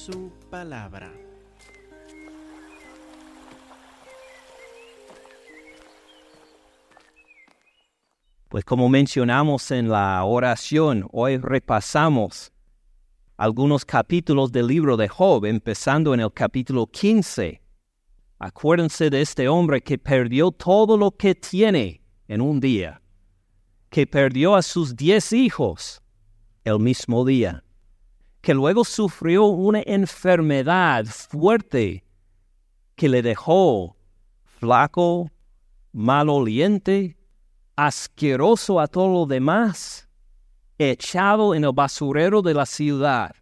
su palabra. Pues como mencionamos en la oración, hoy repasamos algunos capítulos del libro de Job, empezando en el capítulo 15. Acuérdense de este hombre que perdió todo lo que tiene en un día, que perdió a sus diez hijos el mismo día, que luego sufrió una enfermedad fuerte que le dejó flaco, maloliente, asqueroso a todo lo demás, echado en el basurero de la ciudad,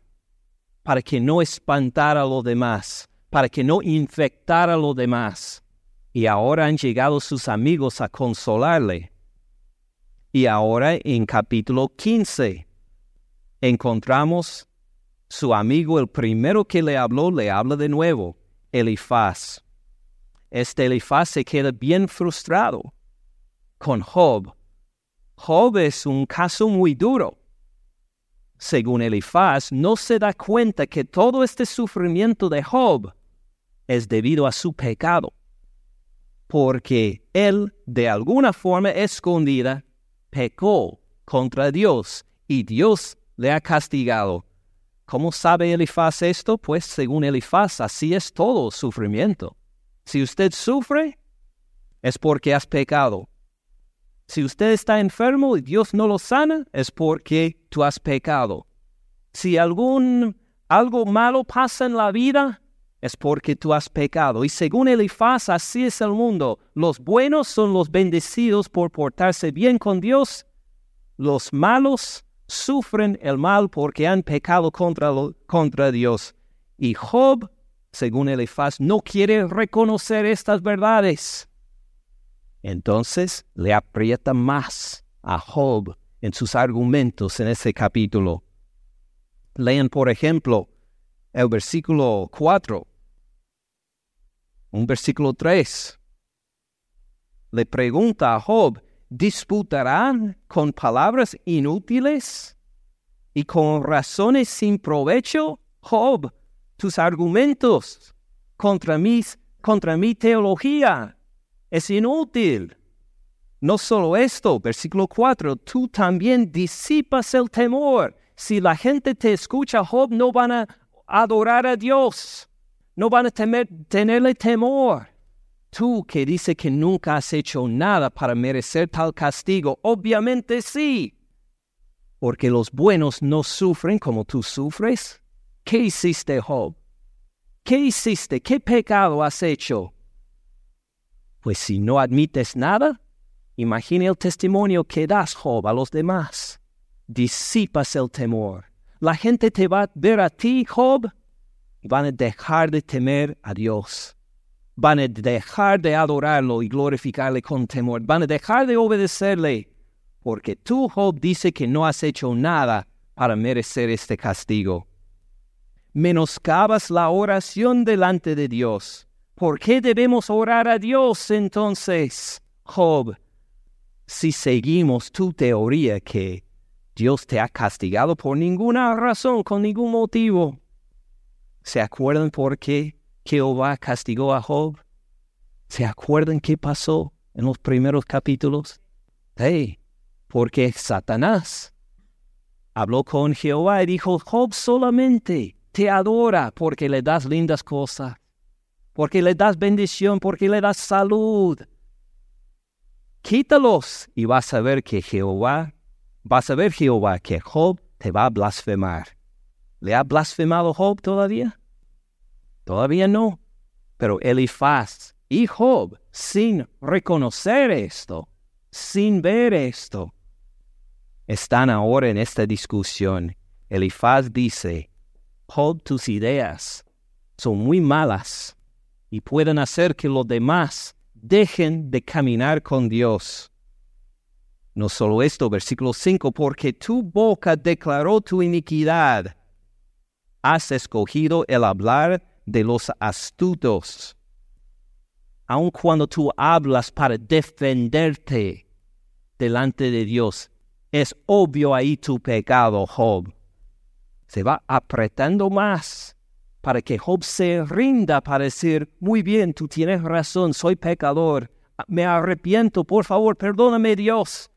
para que no espantara a los demás, para que no infectara a los demás. Y ahora han llegado sus amigos a consolarle. Y ahora en capítulo 15 encontramos su amigo, el primero que le habló, le habla de nuevo, Elifaz. Este Elifaz se queda bien frustrado con Job. Job es un caso muy duro. Según Elifaz, no se da cuenta que todo este sufrimiento de Job es debido a su pecado, porque él, de alguna forma escondida, pecó contra Dios y Dios le ha castigado. ¿Cómo sabe Elifaz esto? Pues según Elifaz, así es todo sufrimiento. Si usted sufre, es porque has pecado. Si usted está enfermo y Dios no lo sana, es porque tú has pecado. Si algún algo malo pasa en la vida, es porque tú has pecado. Y según Elifaz, así es el mundo. Los buenos son los bendecidos por portarse bien con Dios. Los malos sufren el mal porque han pecado contra, contra Dios. Y Job, según Elifaz, no quiere reconocer estas verdades. Entonces le aprieta más a Job en sus argumentos en ese capítulo. Lean, por ejemplo, el versículo 4, un versículo 3. Le pregunta a Job, ¿disputarán con palabras inútiles y con razones sin provecho? Job, tus argumentos contra, mis, contra mi teología es inútil. No solo esto, versículo 4, tú también disipas el temor. Si la gente te escucha, Job, no van a adorar a Dios, no van a temer, tenerle temor. Tú que dices que nunca has hecho nada para merecer tal castigo, obviamente sí. Porque los buenos no sufren como tú sufres. ¿Qué hiciste, Job? ¿Qué hiciste? ¿Qué pecado has hecho? Pues si no admites nada, imagine el testimonio que das, Job, a los demás. Disipas el temor. La gente te va a ver a ti, Job, y van a dejar de temer a Dios. Van a dejar de adorarlo y glorificarle con temor. Van a dejar de obedecerle, porque tú, Job, dice que no has hecho nada para merecer este castigo. Menoscabas la oración delante de Dios ¿Por qué debemos orar a Dios entonces, Job, si seguimos tu teoría que Dios te ha castigado por ninguna razón, con ningún motivo? ¿Se acuerdan por qué Jehová castigó a Job? ¿Se acuerdan qué pasó en los primeros capítulos? Hey, porque Satanás habló con Jehová y dijo, Job solamente te adora porque le das lindas cosas porque le das bendición, porque le das salud. Quítalos y vas a ver que Jehová, vas a ver Jehová que Job te va a blasfemar. ¿Le ha blasfemado Job todavía? Todavía no. Pero Elifaz y Job, sin reconocer esto, sin ver esto, están ahora en esta discusión. Elifaz dice, Job, tus ideas son muy malas y pueden hacer que los demás dejen de caminar con Dios. No solo esto, versículo 5, porque tu boca declaró tu iniquidad. Has escogido el hablar de los astutos. Aun cuando tú hablas para defenderte delante de Dios, es obvio ahí tu pecado, Job. Se va apretando más para que Job se rinda para decir, muy bien, tú tienes razón, soy pecador, me arrepiento, por favor, perdóname Dios.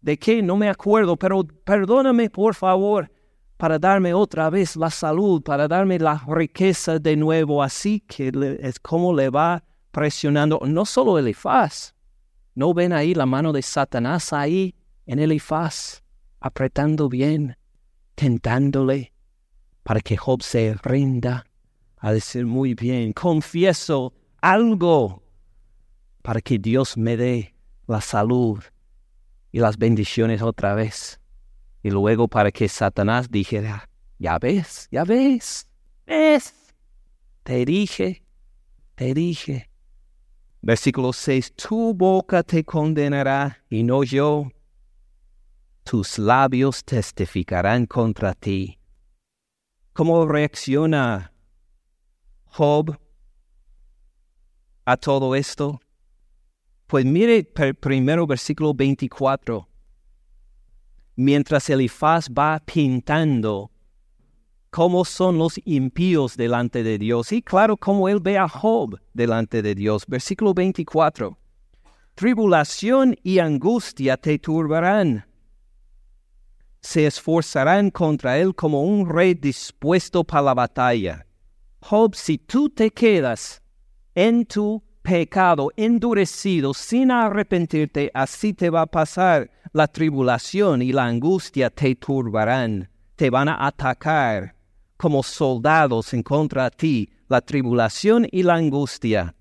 ¿De qué? No me acuerdo, pero perdóname, por favor, para darme otra vez la salud, para darme la riqueza de nuevo. Así que es como le va presionando, no solo Elifaz, ¿no ven ahí la mano de Satanás ahí en Elifaz, apretando bien, tentándole? para que Job se rinda a decir muy bien, confieso algo para que Dios me dé la salud y las bendiciones otra vez. Y luego para que Satanás dijera, ya ves, ya ves, ves, te dije, te dije. Versículo 6, tu boca te condenará y no yo. Tus labios testificarán contra ti. ¿Cómo reacciona Job a todo esto? Pues mire primero versículo 24. Mientras Elifaz va pintando cómo son los impíos delante de Dios y claro cómo él ve a Job delante de Dios. Versículo 24. Tribulación y angustia te turbarán se esforzarán contra él como un rey dispuesto para la batalla. Job, si tú te quedas en tu pecado endurecido sin arrepentirte, así te va a pasar. La tribulación y la angustia te turbarán, te van a atacar como soldados en contra de ti. La tribulación y la angustia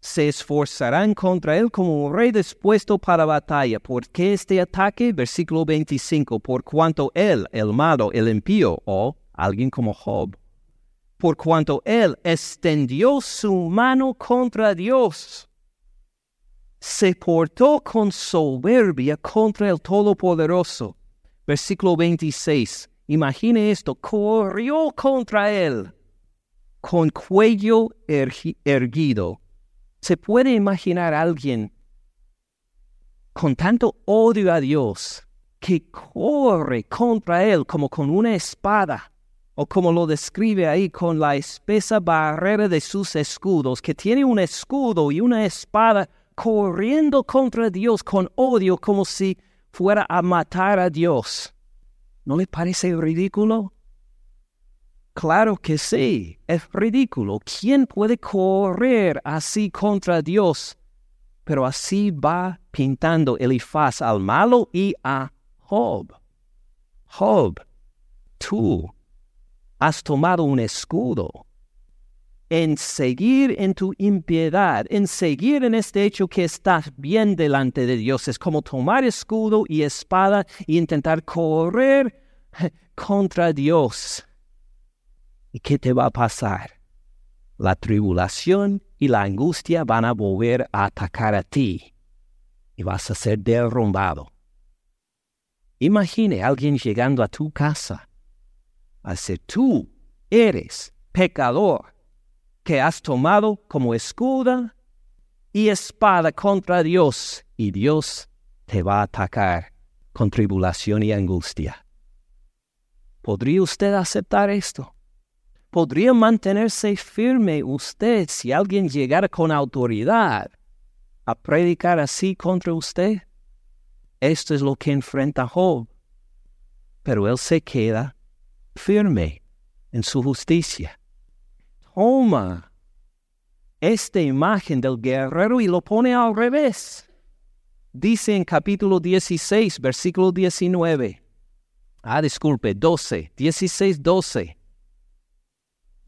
se esforzarán contra él como un rey dispuesto para batalla. ¿Por qué este ataque? Versículo 25. Por cuanto él, el malo, el impío, o alguien como Job, por cuanto él extendió su mano contra Dios, se portó con soberbia contra el Todopoderoso. Versículo 26. Imagine esto, corrió contra él con cuello erguido ¿Se puede imaginar a alguien con tanto odio a Dios que corre contra Él como con una espada? O como lo describe ahí con la espesa barrera de sus escudos, que tiene un escudo y una espada corriendo contra Dios con odio como si fuera a matar a Dios. ¿No le parece ridículo? Claro que sí, es ridículo. ¿Quién puede correr así contra Dios? Pero así va pintando Elifaz al malo y a Job. Job, tú has tomado un escudo en seguir en tu impiedad, en seguir en este hecho que estás bien delante de Dios. Es como tomar escudo y espada e intentar correr contra Dios. ¿Y qué te va a pasar? La tribulación y la angustia van a volver a atacar a ti y vas a ser derrumbado. Imagine a alguien llegando a tu casa a decir, tú eres pecador que has tomado como escudo y espada contra Dios y Dios te va a atacar con tribulación y angustia. ¿Podría usted aceptar esto? ¿Podría mantenerse firme usted si alguien llegara con autoridad a predicar así contra usted? Esto es lo que enfrenta Job. Pero él se queda firme en su justicia. Toma esta imagen del guerrero y lo pone al revés. Dice en capítulo 16, versículo 19. Ah, disculpe, 12, 16, 12.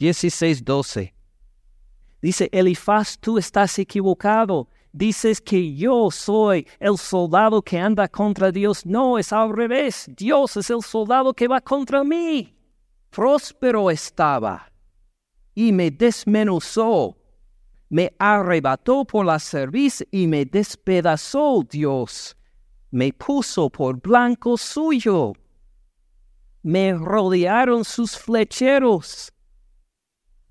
16:12. Dice, Elifaz, tú estás equivocado. Dices que yo soy el soldado que anda contra Dios. No, es al revés. Dios es el soldado que va contra mí. Próspero estaba y me desmenuzó. Me arrebató por la cerviz y me despedazó Dios. Me puso por blanco suyo. Me rodearon sus flecheros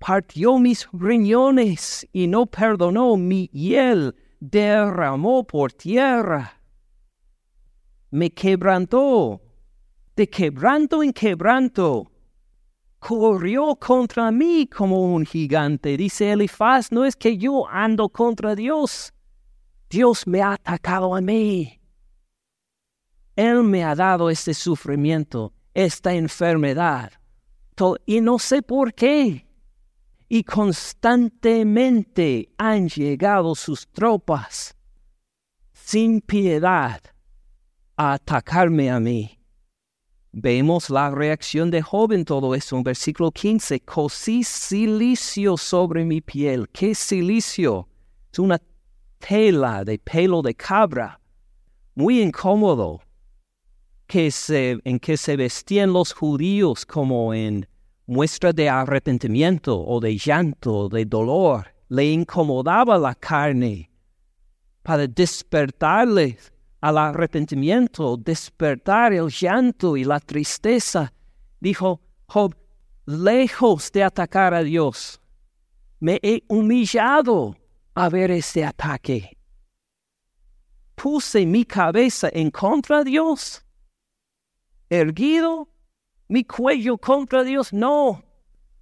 partió mis riñones y no perdonó mi hiel, derramó por tierra. Me quebrantó, de quebranto en quebranto, corrió contra mí como un gigante. Dice Elifaz, no es que yo ando contra Dios. Dios me ha atacado a mí. Él me ha dado este sufrimiento, esta enfermedad. Y no sé por qué. Y constantemente han llegado sus tropas sin piedad a atacarme a mí. Vemos la reacción de Job en todo esto. En versículo 15, cosí silicio sobre mi piel. ¿Qué silicio? Es una tela de pelo de cabra, muy incómodo, que se, en que se vestían los judíos como en muestra de arrepentimiento o de llanto, de dolor. Le incomodaba la carne para despertarles al arrepentimiento, despertar el llanto y la tristeza. Dijo Job, lejos de atacar a Dios, me he humillado a ver este ataque. Puse mi cabeza en contra de Dios, erguido, mi cuello contra Dios, no,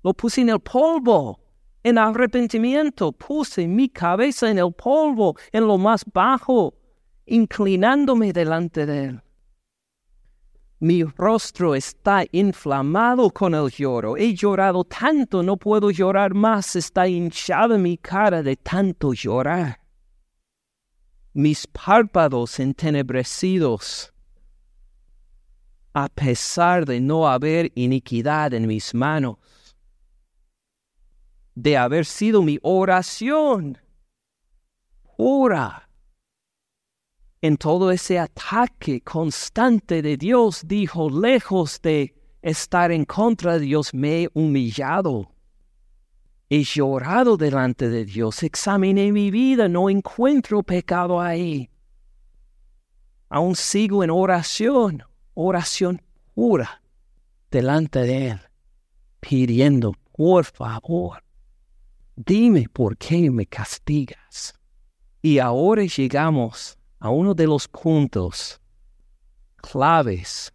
lo puse en el polvo. En arrepentimiento puse mi cabeza en el polvo, en lo más bajo, inclinándome delante de Él. Mi rostro está inflamado con el lloro. He llorado tanto, no puedo llorar más. Está hinchada mi cara de tanto llorar. Mis párpados entenebrecidos. A pesar de no haber iniquidad en mis manos. De haber sido mi oración. Ora en todo ese ataque constante de Dios, dijo, lejos de estar en contra de Dios, me he humillado. He llorado delante de Dios, examiné mi vida, no encuentro pecado ahí. Aún sigo en oración, oración pura, delante de Él, pidiendo, por favor, dime por qué me castigas. Y ahora llegamos a uno de los puntos claves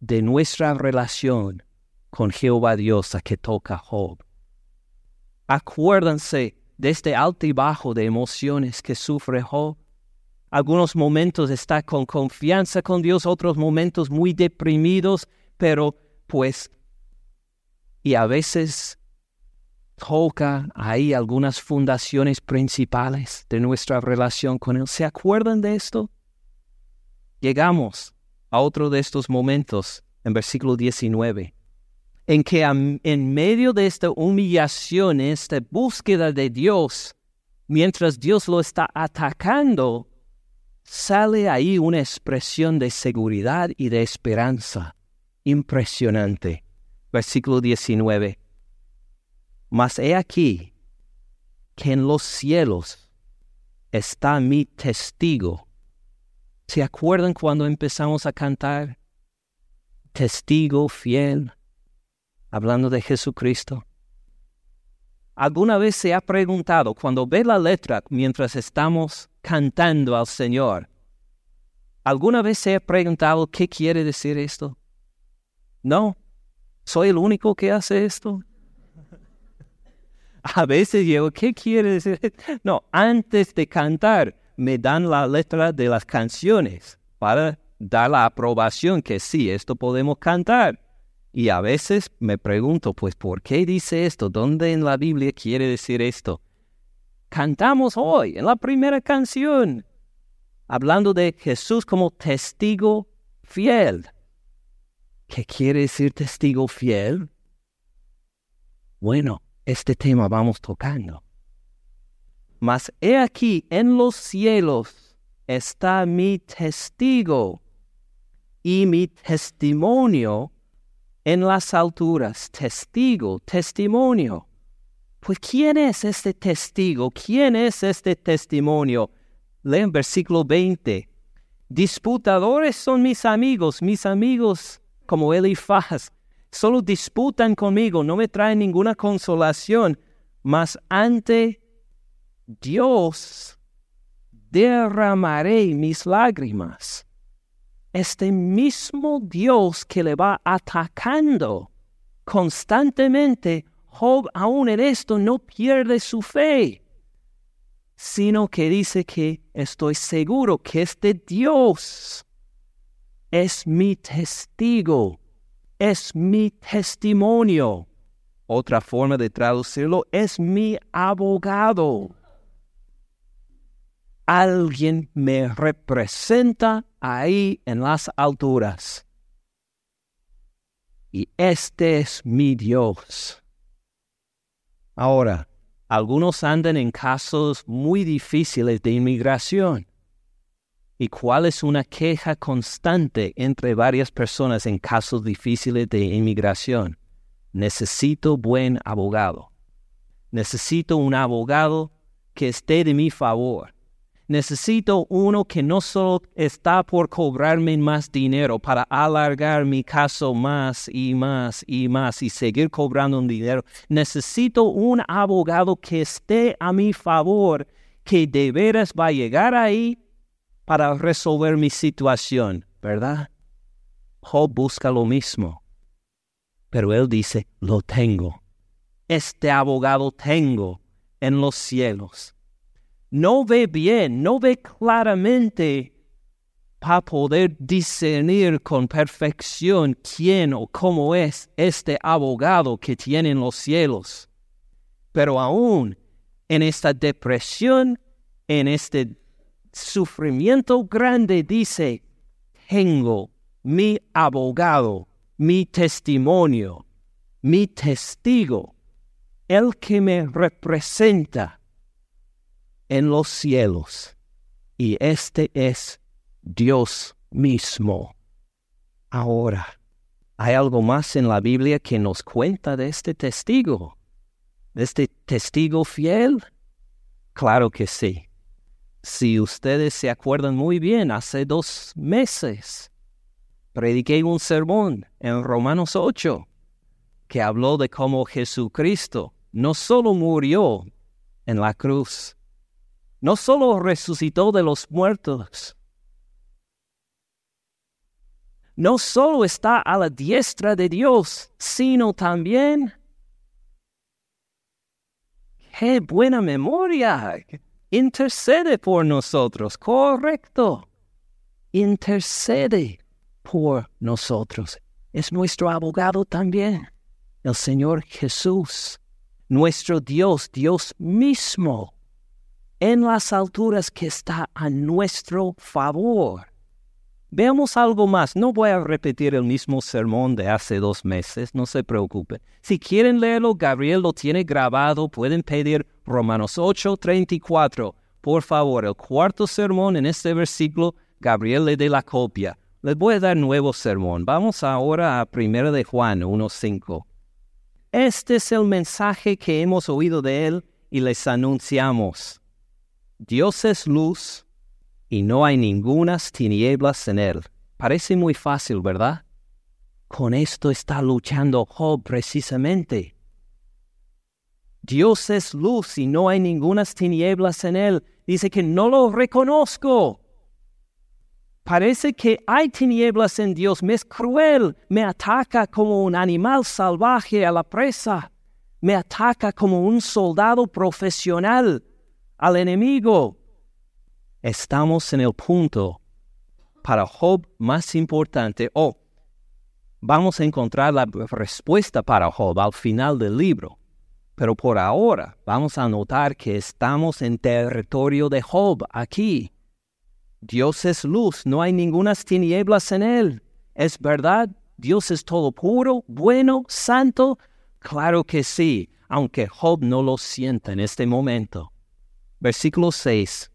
de nuestra relación con Jehová Dios a que toca Job. Acuérdense de este alto y bajo de emociones que sufre Job. Algunos momentos está con confianza con Dios, otros momentos muy deprimidos, pero pues, y a veces toca ahí algunas fundaciones principales de nuestra relación con Él. ¿Se acuerdan de esto? Llegamos a otro de estos momentos en versículo 19, en que en medio de esta humillación, esta búsqueda de Dios, mientras Dios lo está atacando, sale ahí una expresión de seguridad y de esperanza impresionante. Versículo 19 mas he aquí que en los cielos está mi testigo. ¿Se acuerdan cuando empezamos a cantar? Testigo fiel, hablando de Jesucristo. ¿Alguna vez se ha preguntado, cuando ve la letra mientras estamos cantando al Señor, ¿alguna vez se ha preguntado qué quiere decir esto? No, soy el único que hace esto. A veces digo, ¿qué quiere decir? No, antes de cantar me dan la letra de las canciones para dar la aprobación que sí, esto podemos cantar. Y a veces me pregunto, pues, ¿por qué dice esto? ¿Dónde en la Biblia quiere decir esto? Cantamos hoy, en la primera canción, hablando de Jesús como testigo fiel. ¿Qué quiere decir testigo fiel? Bueno, este tema vamos tocando. Mas he aquí en los cielos está mi testigo y mi testimonio en las alturas. Testigo, testimonio. Pues ¿quién es este testigo? ¿Quién es este testimonio? Leen versículo 20. Disputadores son mis amigos, mis amigos como Elifaz, solo disputan conmigo, no me traen ninguna consolación, mas ante Dios derramaré mis lágrimas. Este mismo Dios que le va atacando constantemente, Job aún en esto no pierde su fe, sino que dice que estoy seguro que este Dios es mi testigo, es mi testimonio. Otra forma de traducirlo es mi abogado. Alguien me representa ahí en las alturas. Y este es mi Dios. Ahora, algunos andan en casos muy difíciles de inmigración. ¿Y cuál es una queja constante entre varias personas en casos difíciles de inmigración? Necesito buen abogado. Necesito un abogado que esté de mi favor Necesito uno que no solo está por cobrarme más dinero para alargar mi caso más y más y más y seguir cobrando un dinero. Necesito un abogado que esté a mi favor, que de veras va a llegar ahí para resolver mi situación, ¿verdad? Job busca lo mismo. Pero él dice, lo tengo. Este abogado tengo en los cielos no ve bien, no ve claramente para poder discernir con perfección quién o cómo es este abogado que tiene en los cielos. Pero aún en esta depresión, en este sufrimiento grande, dice, tengo mi abogado, mi testimonio, mi testigo, el que me representa en los cielos, y este es Dios mismo. Ahora, ¿hay algo más en la Biblia que nos cuenta de este testigo? ¿De este testigo fiel? Claro que sí. Si ustedes se acuerdan muy bien, hace dos meses prediqué un sermón en Romanos 8 que habló de cómo Jesucristo no solo murió en la cruz, no solo resucitó de los muertos, no solo está a la diestra de Dios, sino también, qué buena memoria, intercede por nosotros, correcto, intercede por nosotros. Es nuestro abogado también, el Señor Jesús, nuestro Dios, Dios mismo en las alturas que está a nuestro favor. Veamos algo más. No voy a repetir el mismo sermón de hace dos meses, no se preocupe. Si quieren leerlo, Gabriel lo tiene grabado, pueden pedir Romanos 8, 34. Por favor, el cuarto sermón en este versículo, Gabriel le dé la copia. Les voy a dar nuevo sermón. Vamos ahora a 1 de Juan 1.5. Este es el mensaje que hemos oído de él y les anunciamos Dios es luz y no hay ningunas tinieblas en él. Parece muy fácil, ¿verdad? Con esto está luchando Job precisamente. Dios es luz y no hay ningunas tinieblas en él. Dice que no lo reconozco. Parece que hay tinieblas en Dios. Me es cruel. Me ataca como un animal salvaje a la presa. Me ataca como un soldado profesional al enemigo. Estamos en el punto para Job más importante, o vamos a encontrar la respuesta para Job al final del libro. Pero por ahora vamos a notar que estamos en territorio de Job aquí. Dios es luz, no hay ninguna tinieblas en él. ¿Es verdad? Dios es todo puro, bueno, santo. Claro que sí, aunque Job no lo sienta en este momento. Versículo 6.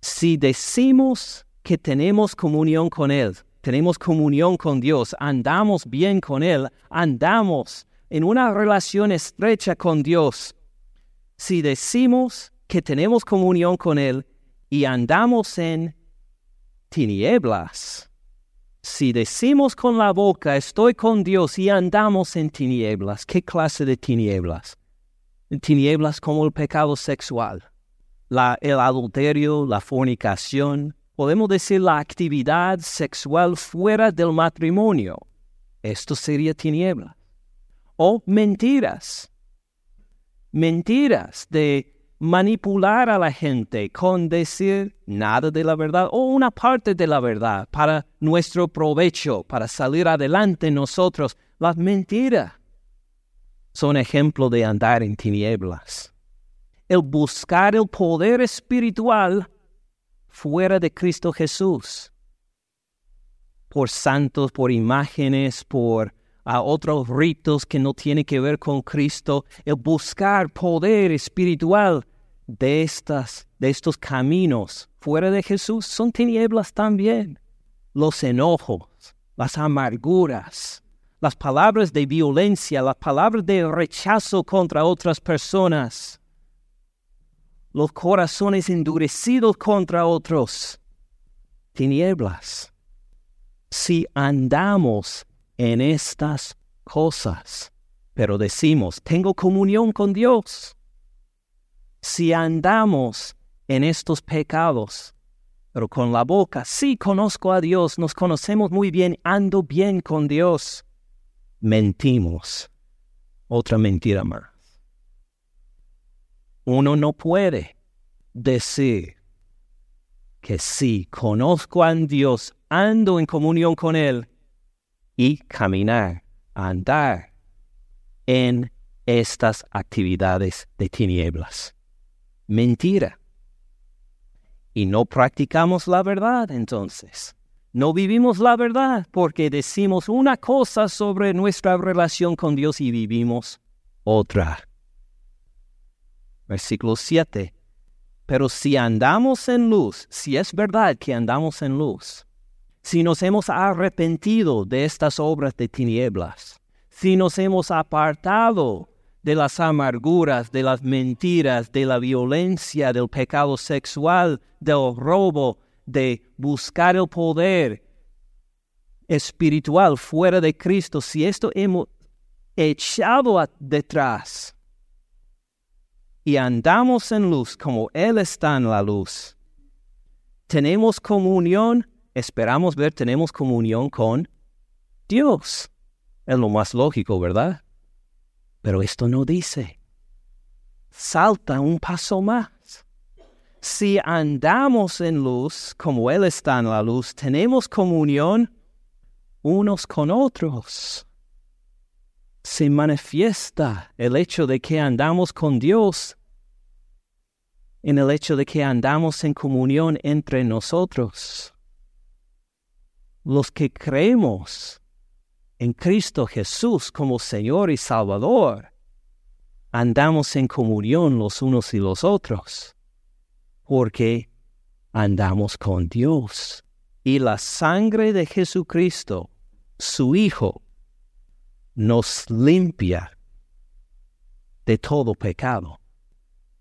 Si decimos que tenemos comunión con Él, tenemos comunión con Dios, andamos bien con Él, andamos en una relación estrecha con Dios. Si decimos que tenemos comunión con Él y andamos en tinieblas, si decimos con la boca estoy con Dios y andamos en tinieblas, ¿qué clase de tinieblas? Tinieblas como el pecado sexual el adulterio, la fornicación, podemos decir la actividad sexual fuera del matrimonio. Esto sería tiniebla. o mentiras. Mentiras de manipular a la gente con decir nada de la verdad o una parte de la verdad para nuestro provecho, para salir adelante nosotros. Las mentiras son ejemplo de andar en tinieblas. El buscar el poder espiritual fuera de Cristo Jesús. Por santos, por imágenes, por a otros ritos que no tienen que ver con Cristo, el buscar poder espiritual de, estas, de estos caminos fuera de Jesús son tinieblas también. Los enojos, las amarguras, las palabras de violencia, las palabras de rechazo contra otras personas, los corazones endurecidos contra otros, tinieblas. Si andamos en estas cosas, pero decimos, tengo comunión con Dios. Si andamos en estos pecados, pero con la boca, sí conozco a Dios, nos conocemos muy bien, ando bien con Dios, mentimos. Otra mentira más. Uno no puede decir que sí, conozco a Dios, ando en comunión con Él, y caminar, andar en estas actividades de tinieblas. Mentira. Y no practicamos la verdad entonces. No vivimos la verdad porque decimos una cosa sobre nuestra relación con Dios y vivimos otra. Versículo 7. Pero si andamos en luz, si es verdad que andamos en luz, si nos hemos arrepentido de estas obras de tinieblas, si nos hemos apartado de las amarguras, de las mentiras, de la violencia, del pecado sexual, del robo, de buscar el poder espiritual fuera de Cristo, si esto hemos echado detrás y andamos en luz como Él está en la luz, tenemos comunión esperamos ver, tenemos comunión con Dios. Es lo más lógico, ¿verdad? Pero esto no dice. Salta un paso más. Si andamos en luz, como Él está en la luz, tenemos comunión unos con otros. Se manifiesta el hecho de que andamos con Dios en el hecho de que andamos en comunión entre nosotros los que creemos en Cristo Jesús como Señor y Salvador, andamos en comunión los unos y los otros, porque andamos con Dios. Y la sangre de Jesucristo, su Hijo, nos limpia de todo pecado.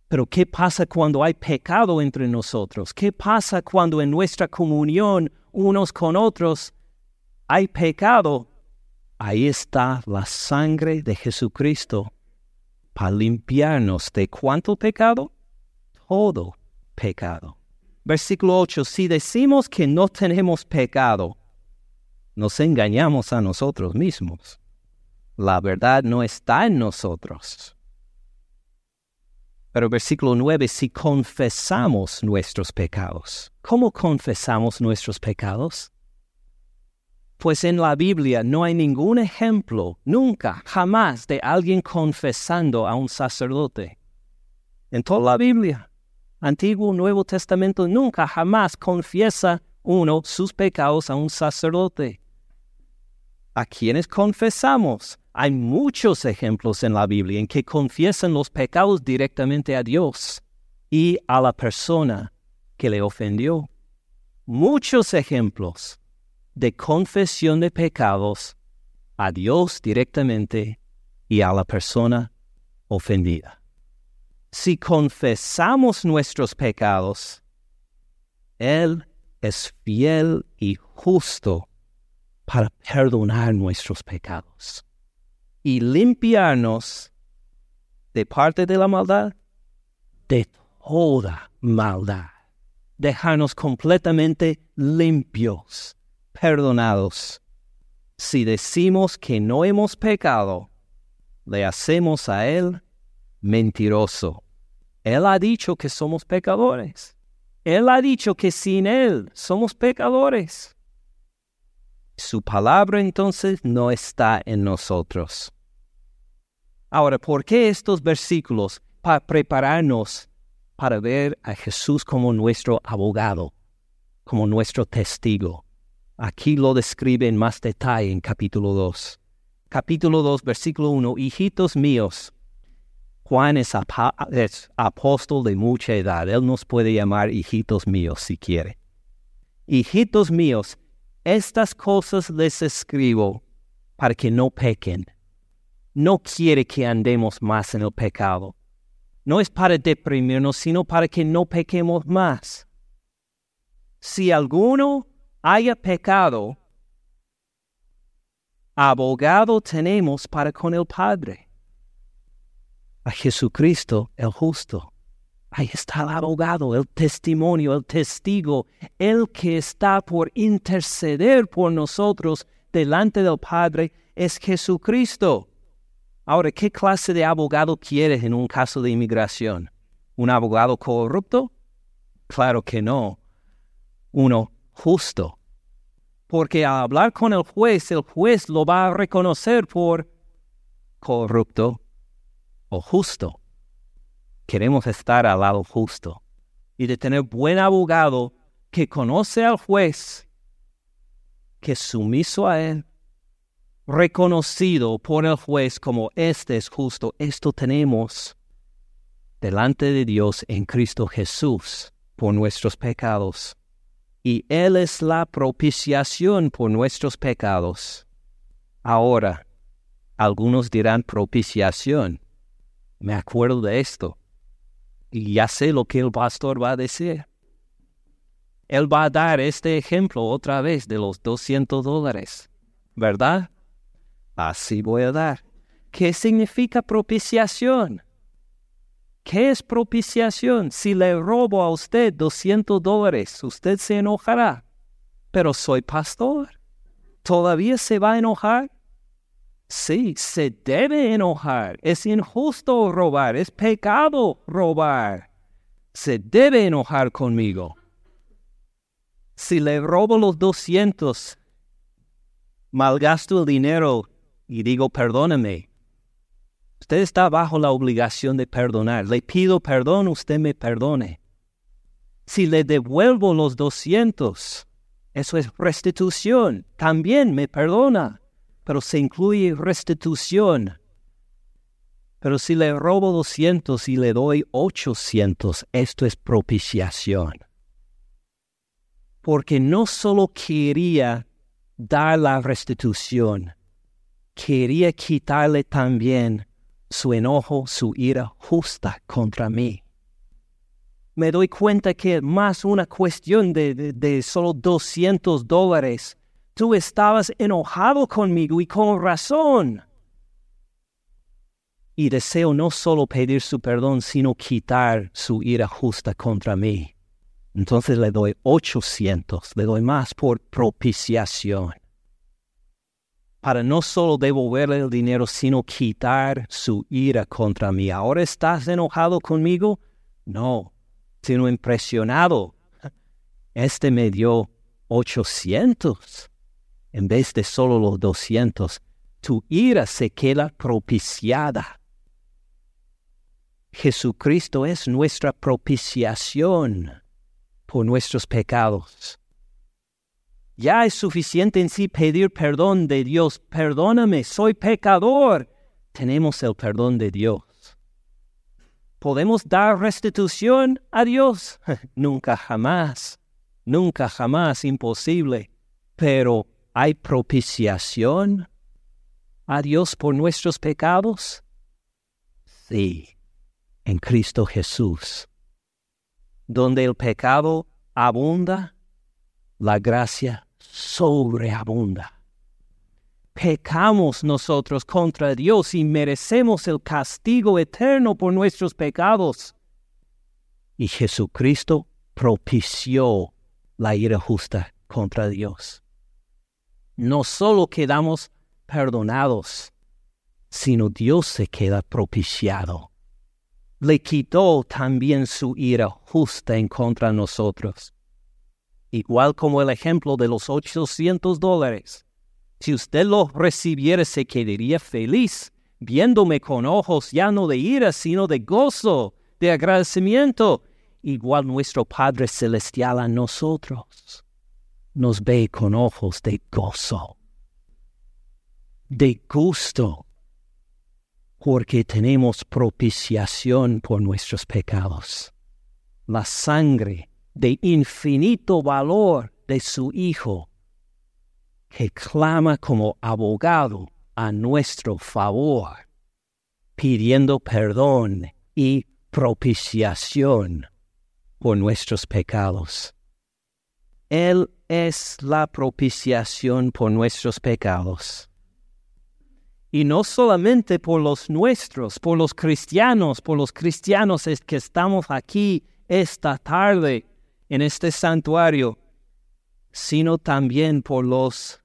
Pero ¿qué pasa cuando hay pecado entre nosotros? ¿Qué pasa cuando en nuestra comunión unos con otros hay pecado? Ahí está la sangre de Jesucristo para limpiarnos de cuánto pecado? Todo pecado. Versículo 8, si decimos que no tenemos pecado, nos engañamos a nosotros mismos. La verdad no está en nosotros. Pero versículo 9, si confesamos nuestros pecados. ¿Cómo confesamos nuestros pecados? Pues en la Biblia no hay ningún ejemplo, nunca, jamás, de alguien confesando a un sacerdote. En toda la Biblia, Antiguo, Nuevo Testamento, nunca, jamás confiesa uno sus pecados a un sacerdote. ¿A quiénes confesamos? Hay muchos ejemplos en la Biblia en que confiesan los pecados directamente a Dios y a la persona que le ofendió. Muchos ejemplos de confesión de pecados a Dios directamente y a la persona ofendida. Si confesamos nuestros pecados, Él es fiel y justo para perdonar nuestros pecados y limpiarnos de parte de la maldad, de toda maldad. Dejarnos completamente limpios, perdonados. Si decimos que no hemos pecado, le hacemos a Él mentiroso. Él ha dicho que somos pecadores. Él ha dicho que sin Él somos pecadores. Su palabra entonces no está en nosotros. Ahora, ¿por qué estos versículos? Para prepararnos para ver a Jesús como nuestro abogado, como nuestro testigo. Aquí lo describe en más detalle en capítulo 2. Capítulo 2, versículo 1. Hijitos míos, Juan es, apóstol de mucha edad. Él nos puede llamar hijitos míos si quiere. Hijitos míos, estas cosas les escribo para que no pequen. No quiere que andemos más en el pecado. No es para deprimirnos, sino para que no pequemos más. Si alguno haya pecado, abogado tenemos para con el Padre. A Jesucristo el justo. Ahí está el abogado, el testimonio, el testigo, el que está por interceder por nosotros delante del Padre es Jesucristo. Ahora, ¿qué clase de abogado quieres en un caso de inmigración? ¿Un abogado corrupto? Claro que no. Uno justo. Porque al hablar con el juez, el juez lo va a reconocer por corrupto o justo. Queremos estar al lado justo y de tener buen abogado que conoce al juez, que es sumiso a él, reconocido por el juez como este es justo. Esto tenemos delante de Dios en Cristo Jesús por nuestros pecados. Y Él es la propiciación por nuestros pecados. Ahora, algunos dirán propiciación. Me acuerdo de esto. Y ya sé lo que el pastor va a decir. Él va a dar este ejemplo otra vez de los 200 dólares. ¿Verdad? Así voy a dar. ¿Qué significa propiciación? ¿Qué es propiciación? Si le robo a usted 200 dólares, usted se enojará. Pero soy pastor. ¿Todavía se va a enojar? Sí, se debe enojar. Es injusto robar, es pecado robar. Se debe enojar conmigo. Si le robo los 200, malgasto el dinero y digo, perdóname. Usted está bajo la obligación de perdonar. Le pido perdón, usted me perdone. Si le devuelvo los doscientos, eso es restitución. También me perdona, pero se incluye restitución. Pero si le robo doscientos y le doy ochocientos, esto es propiciación. Porque no solo quería dar la restitución, quería quitarle también su enojo, su ira justa contra mí. Me doy cuenta que más una cuestión de, de, solo 200 dólares. Tú estabas enojado conmigo y con razón. Y deseo no solo pedir su perdón, sino quitar su ira justa contra mí. Entonces le doy 800, le doy más por propiciación para no solo devolverle el dinero, sino quitar su ira contra mí. ¿Ahora estás enojado conmigo? No, sino impresionado. Este me dio 800 en vez de solo los 200. Tu ira se queda propiciada. Jesucristo es nuestra propiciación por nuestros pecados. Ya es suficiente en sí pedir perdón de Dios. Perdóname, soy pecador. Tenemos el perdón de Dios. ¿Podemos dar restitución a Dios? nunca jamás. Nunca jamás imposible. Pero ¿hay propiciación a Dios por nuestros pecados? Sí, en Cristo Jesús. Donde el pecado abunda, la gracia sobreabunda. Pecamos nosotros contra Dios y merecemos el castigo eterno por nuestros pecados. Y Jesucristo propició la ira justa contra Dios. No solo quedamos perdonados, sino Dios se queda propiciado. Le quitó también su ira justa en contra de nosotros. Igual como el ejemplo de los 800 dólares. Si usted lo recibiera, se quedaría feliz, viéndome con ojos ya no de ira, sino de gozo, de agradecimiento. Igual nuestro Padre Celestial a nosotros nos ve con ojos de gozo, de gusto, porque tenemos propiciación por nuestros pecados. La sangre de infinito valor de su Hijo, que clama como abogado a nuestro favor, pidiendo perdón y propiciación por nuestros pecados. Él es la propiciación por nuestros pecados. Y no solamente por los nuestros, por los cristianos, por los cristianos que estamos aquí esta tarde en este santuario, sino también por los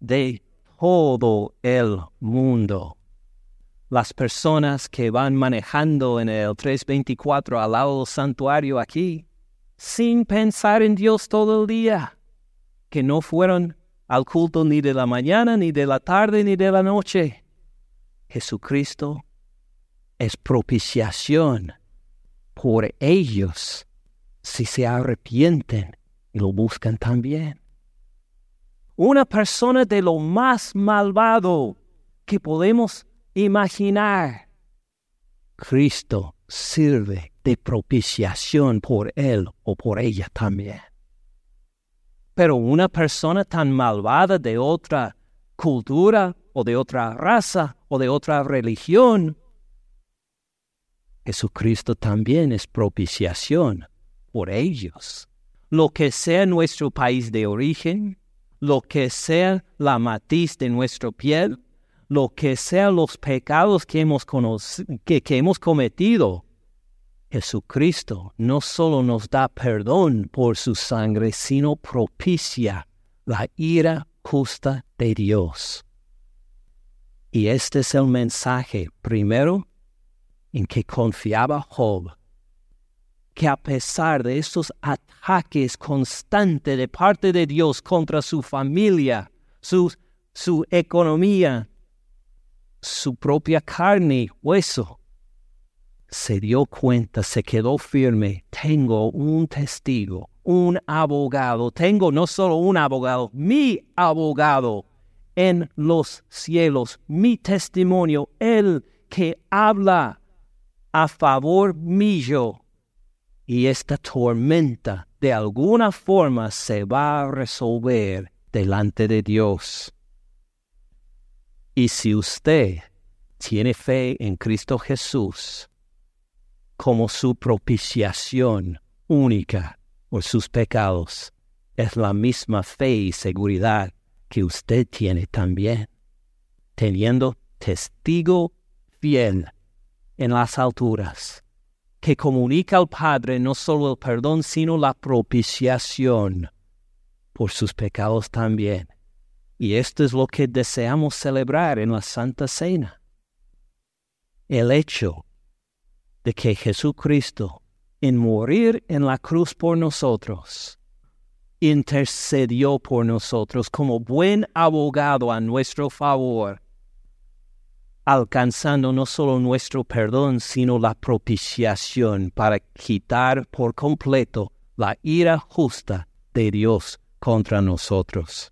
de todo el mundo. Las personas que van manejando en el 324 al lado del santuario aquí, sin pensar en Dios todo el día, que no fueron al culto ni de la mañana, ni de la tarde, ni de la noche. Jesucristo es propiciación por ellos si se arrepienten y lo buscan también. Una persona de lo más malvado que podemos imaginar. Cristo sirve de propiciación por él o por ella también. Pero una persona tan malvada de otra cultura o de otra raza o de otra religión, Jesucristo también es propiciación por ellos. Lo que sea nuestro país de origen, lo que sea la matiz de nuestra piel, lo que sea los pecados que hemos, que hemos cometido, Jesucristo no solo nos da perdón por su sangre, sino propicia la ira justa de Dios. Y este es el mensaje primero en que confiaba Job, que a pesar de estos ataques constantes de parte de Dios contra su familia, su, su economía, su propia carne y hueso, se dio cuenta, se quedó firme, tengo un testigo, un abogado, tengo no solo un abogado, mi abogado en los cielos, mi testimonio, el que habla a favor mío. Y esta tormenta de alguna forma se va a resolver delante de Dios. Y si usted tiene fe en Cristo Jesús, como su propiciación única por sus pecados. Es la misma fe y seguridad que usted tiene también, teniendo testigo fiel en las alturas, que comunica al Padre no solo el perdón, sino la propiciación por sus pecados también. Y esto es lo que deseamos celebrar en la Santa Cena. El hecho de que Jesucristo, en morir en la cruz por nosotros, intercedió por nosotros como buen abogado a nuestro favor, alcanzando no solo nuestro perdón, sino la propiciación para quitar por completo la ira justa de Dios contra nosotros.